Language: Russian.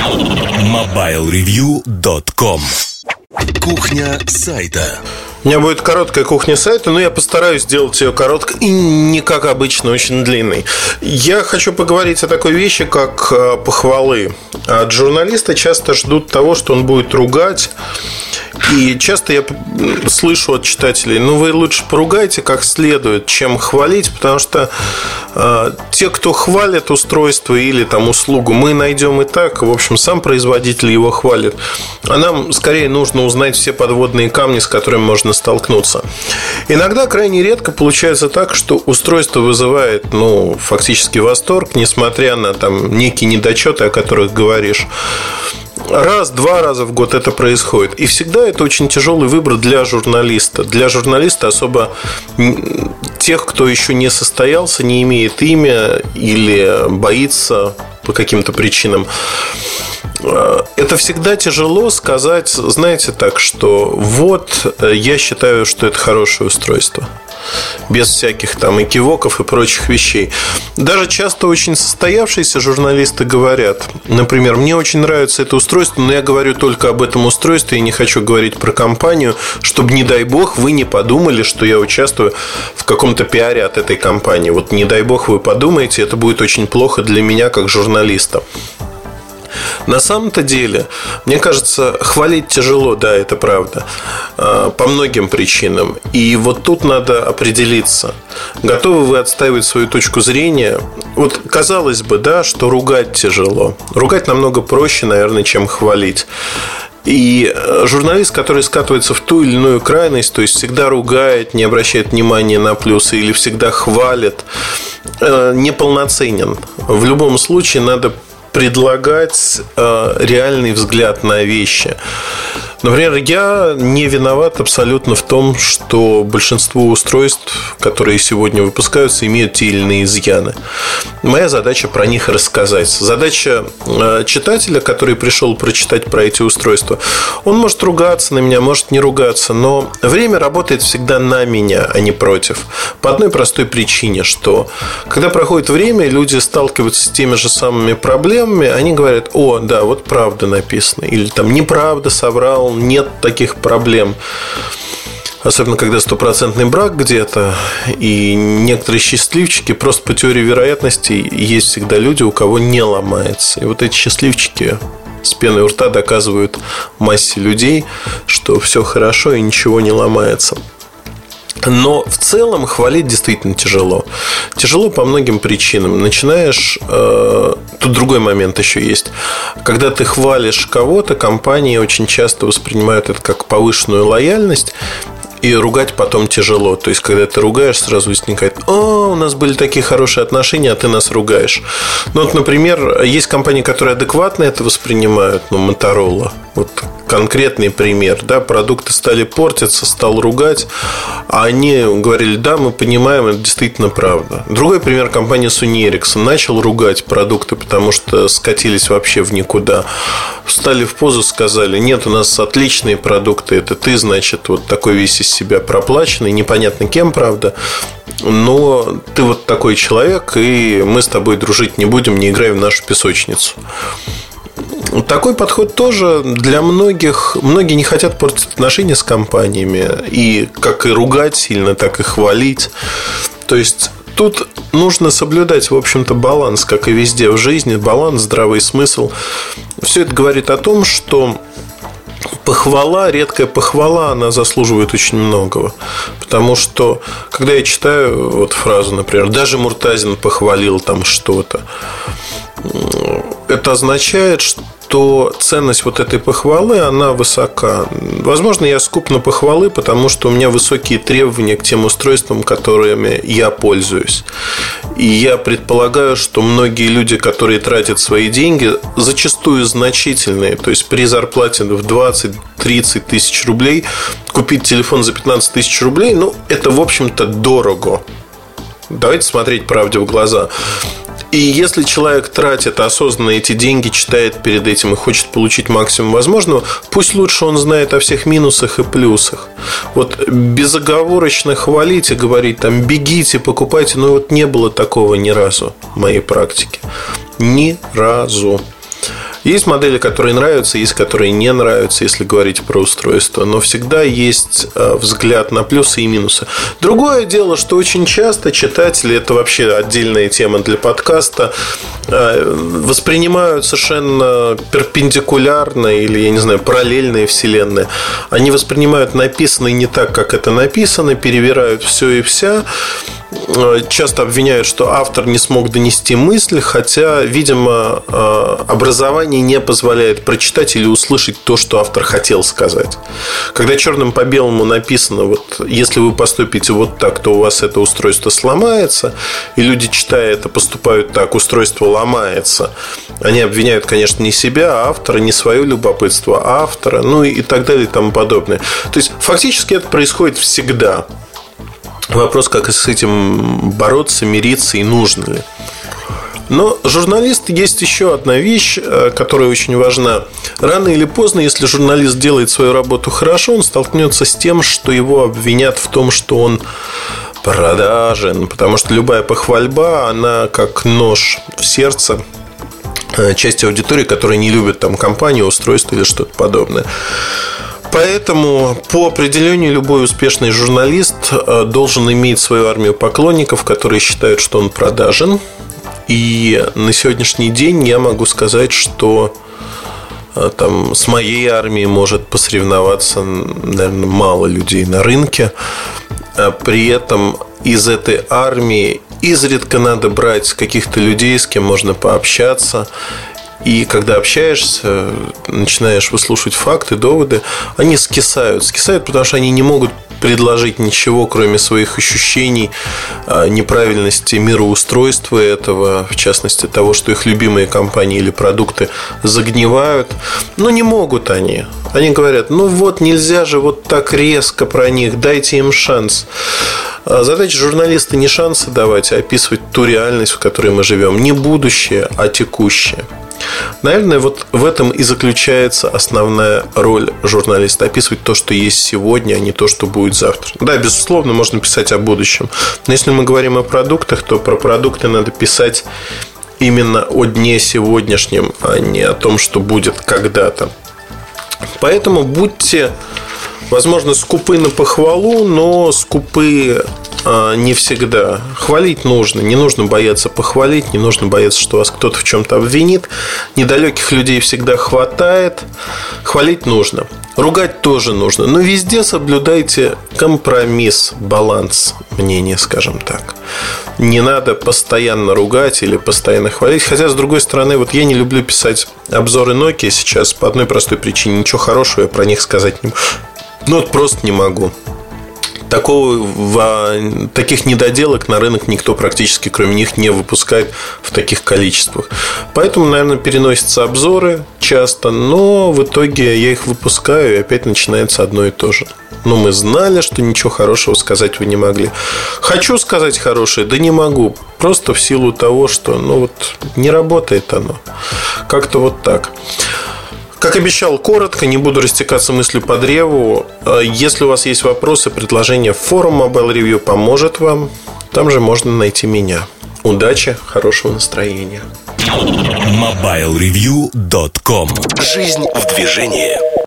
MobileReview.com Кухня сайта у меня будет короткая кухня сайта, но я постараюсь сделать ее короткой и не как обычно очень длинной. Я хочу поговорить о такой вещи, как э, похвалы. От журналиста часто ждут того, что он будет ругать и часто я слышу от читателей, ну вы лучше поругайте как следует, чем хвалить, потому что э, те, кто хвалит устройство или там услугу, мы найдем и так. В общем, сам производитель его хвалит. А нам скорее нужно узнать все подводные камни, с которыми можно столкнуться. Иногда крайне редко получается так, что устройство вызывает, ну, фактически восторг, несмотря на там некие недочеты, о которых говоришь раз-два раза в год это происходит. И всегда это очень тяжелый выбор для журналиста. Для журналиста особо тех, кто еще не состоялся, не имеет имя или боится по каким-то причинам. Э, это всегда тяжело сказать, знаете, так, что вот э, я считаю, что это хорошее устройство без всяких там экивоков и прочих вещей. Даже часто очень состоявшиеся журналисты говорят, например, мне очень нравится это устройство, но я говорю только об этом устройстве и не хочу говорить про компанию, чтобы, не дай бог, вы не подумали, что я участвую в каком-то пиаре от этой компании. Вот не дай бог вы подумаете, это будет очень плохо для меня как журналиста. На самом-то деле, мне кажется, хвалить тяжело, да, это правда, а, по многим причинам. И вот тут надо определиться, готовы вы отстаивать свою точку зрения. Вот казалось бы, да, что ругать тяжело. Ругать намного проще, наверное, чем хвалить. И э, журналист, который скатывается в ту или иную крайность, то есть всегда ругает, не обращает внимания на плюсы или всегда хвалит, э, неполноценен. В любом случае надо предлагать э, реальный взгляд на вещи. Например, я не виноват абсолютно в том, что большинство устройств, которые сегодня выпускаются, имеют те или иные изъяны. Моя задача про них рассказать. Задача э, читателя, который пришел прочитать про эти устройства, он может ругаться на меня, может не ругаться, но время работает всегда на меня, а не против. По одной простой причине, что когда проходит время, люди сталкиваются с теми же самыми проблемами, они говорят, о, да, вот правда написано, или там неправда соврал, нет таких проблем. Особенно, когда стопроцентный брак где-то, и некоторые счастливчики, просто по теории вероятности, есть всегда люди, у кого не ломается. И вот эти счастливчики с пеной у рта доказывают массе людей, что все хорошо и ничего не ломается. Но в целом хвалить действительно тяжело. Тяжело по многим причинам. Начинаешь... Э, тут другой момент еще есть. Когда ты хвалишь кого-то, компании очень часто воспринимают это как повышенную лояльность и ругать потом тяжело. То есть, когда ты ругаешь, сразу возникает, о, у нас были такие хорошие отношения, а ты нас ругаешь. Ну, вот, например, есть компании, которые адекватно это воспринимают, ну, Motorola. Вот конкретный пример, да, продукты стали портиться, стал ругать, а они говорили, да, мы понимаем, это действительно правда. Другой пример, компания Sony Ericsson начал ругать продукты, потому что скатились вообще в никуда. Встали в позу, сказали, нет, у нас отличные продукты, это ты, значит, вот такой весь из себя проплаченный, непонятно кем, правда, но ты вот такой человек, и мы с тобой дружить не будем, не играй в нашу песочницу. Такой подход тоже для многих. Многие не хотят портить отношения с компаниями. И как и ругать сильно, так и хвалить. То есть тут нужно соблюдать, в общем-то, баланс, как и везде в жизни, баланс, здравый смысл. Все это говорит о том, что похвала, редкая похвала, она заслуживает очень многого. Потому что, когда я читаю вот фразу, например, даже Муртазин похвалил там что-то, это означает, что то ценность вот этой похвалы, она высока. Возможно, я скуп на похвалы, потому что у меня высокие требования к тем устройствам, которыми я пользуюсь. И я предполагаю, что многие люди, которые тратят свои деньги, зачастую значительные, то есть при зарплате в 20-30 тысяч рублей, купить телефон за 15 тысяч рублей, ну, это, в общем-то, дорого. Давайте смотреть правде в глаза. И если человек тратит осознанно эти деньги, читает перед этим и хочет получить максимум возможного, пусть лучше он знает о всех минусах и плюсах. Вот безоговорочно хвалить и говорить, там, бегите, покупайте, но вот не было такого ни разу в моей практике. Ни разу. Есть модели, которые нравятся, есть которые не нравятся, если говорить про устройство. Но всегда есть э, взгляд на плюсы и минусы. Другое дело, что очень часто читатели, это вообще отдельная тема для подкаста, э, воспринимают совершенно перпендикулярно или, я не знаю, параллельные вселенные. Они воспринимают написанное не так, как это написано, перевирают все и вся часто обвиняют, что автор не смог донести мысль, хотя, видимо, э, образование не позволяет прочитать или услышать то, что автор хотел сказать. Когда черным по белому написано, вот если вы поступите вот так, то у вас это устройство сломается, и люди, читая это, поступают так, устройство ломается, они обвиняют, конечно, не себя, а автора, не свое любопытство, а автора, ну и так далее и тому подобное. То есть, фактически это происходит всегда. Вопрос, как с этим бороться, мириться и нужно ли. Но журналист есть еще одна вещь, э, которая очень важна. Рано или поздно, если журналист делает свою работу хорошо, он столкнется с тем, что его обвинят в том, что он продажен. Потому что любая похвальба, она как нож в сердце э, части аудитории, которая не любит там компанию, устройство или что-то подобное. Поэтому по определению любой успешный журналист э, должен иметь свою армию поклонников, которые считают, что он продажен. И на сегодняшний день я могу сказать, что э, там с моей армией может посоревноваться, наверное, мало людей на рынке. А при этом из этой армии изредка надо брать каких-то людей, с кем можно пообщаться и когда общаешься, начинаешь выслушивать факты, доводы, они скисают. Скисают, потому что они не могут предложить ничего, кроме своих ощущений, а, неправильности мироустройства этого, в частности того, что их любимые компании или продукты загнивают. Но не могут они. Они говорят, ну вот нельзя же вот так резко про них, дайте им шанс. А задача журналиста не шансы давать, а описывать ту реальность, в которой мы живем. Не будущее, а текущее. Наверное, вот в этом и заключается основная роль журналиста. Описывать то, что есть сегодня, а не то, что будет завтра. Да, безусловно, можно писать о будущем. Но если мы говорим о продуктах, то про продукты надо писать именно о дне сегодняшнем, а не о том, что будет когда-то. Поэтому будьте, возможно, скупы на похвалу, но скупы не всегда. Хвалить нужно. Не нужно бояться похвалить, не нужно бояться, что вас кто-то в чем-то обвинит. Недалеких людей всегда хватает. Хвалить нужно. Ругать тоже нужно. Но везде соблюдайте компромисс, баланс мнения, скажем так. Не надо постоянно ругать или постоянно хвалить. Хотя, с другой стороны, вот я не люблю писать обзоры Nokia сейчас по одной простой причине. Ничего хорошего я про них сказать не могу. Ну, вот просто не могу такого, таких недоделок на рынок никто практически кроме них не выпускает в таких количествах. Поэтому, наверное, переносятся обзоры часто, но в итоге я их выпускаю, и опять начинается одно и то же. Но мы знали, что ничего хорошего сказать вы не могли. Хочу сказать хорошее, да не могу. Просто в силу того, что ну вот не работает оно. Как-то вот так. Как обещал, коротко, не буду растекаться мыслью по древу. Э, если у вас есть вопросы, предложения, форум Mobile Review поможет вам. Там же можно найти меня. Удачи, хорошего настроения. MobileReview.com Жизнь в движении.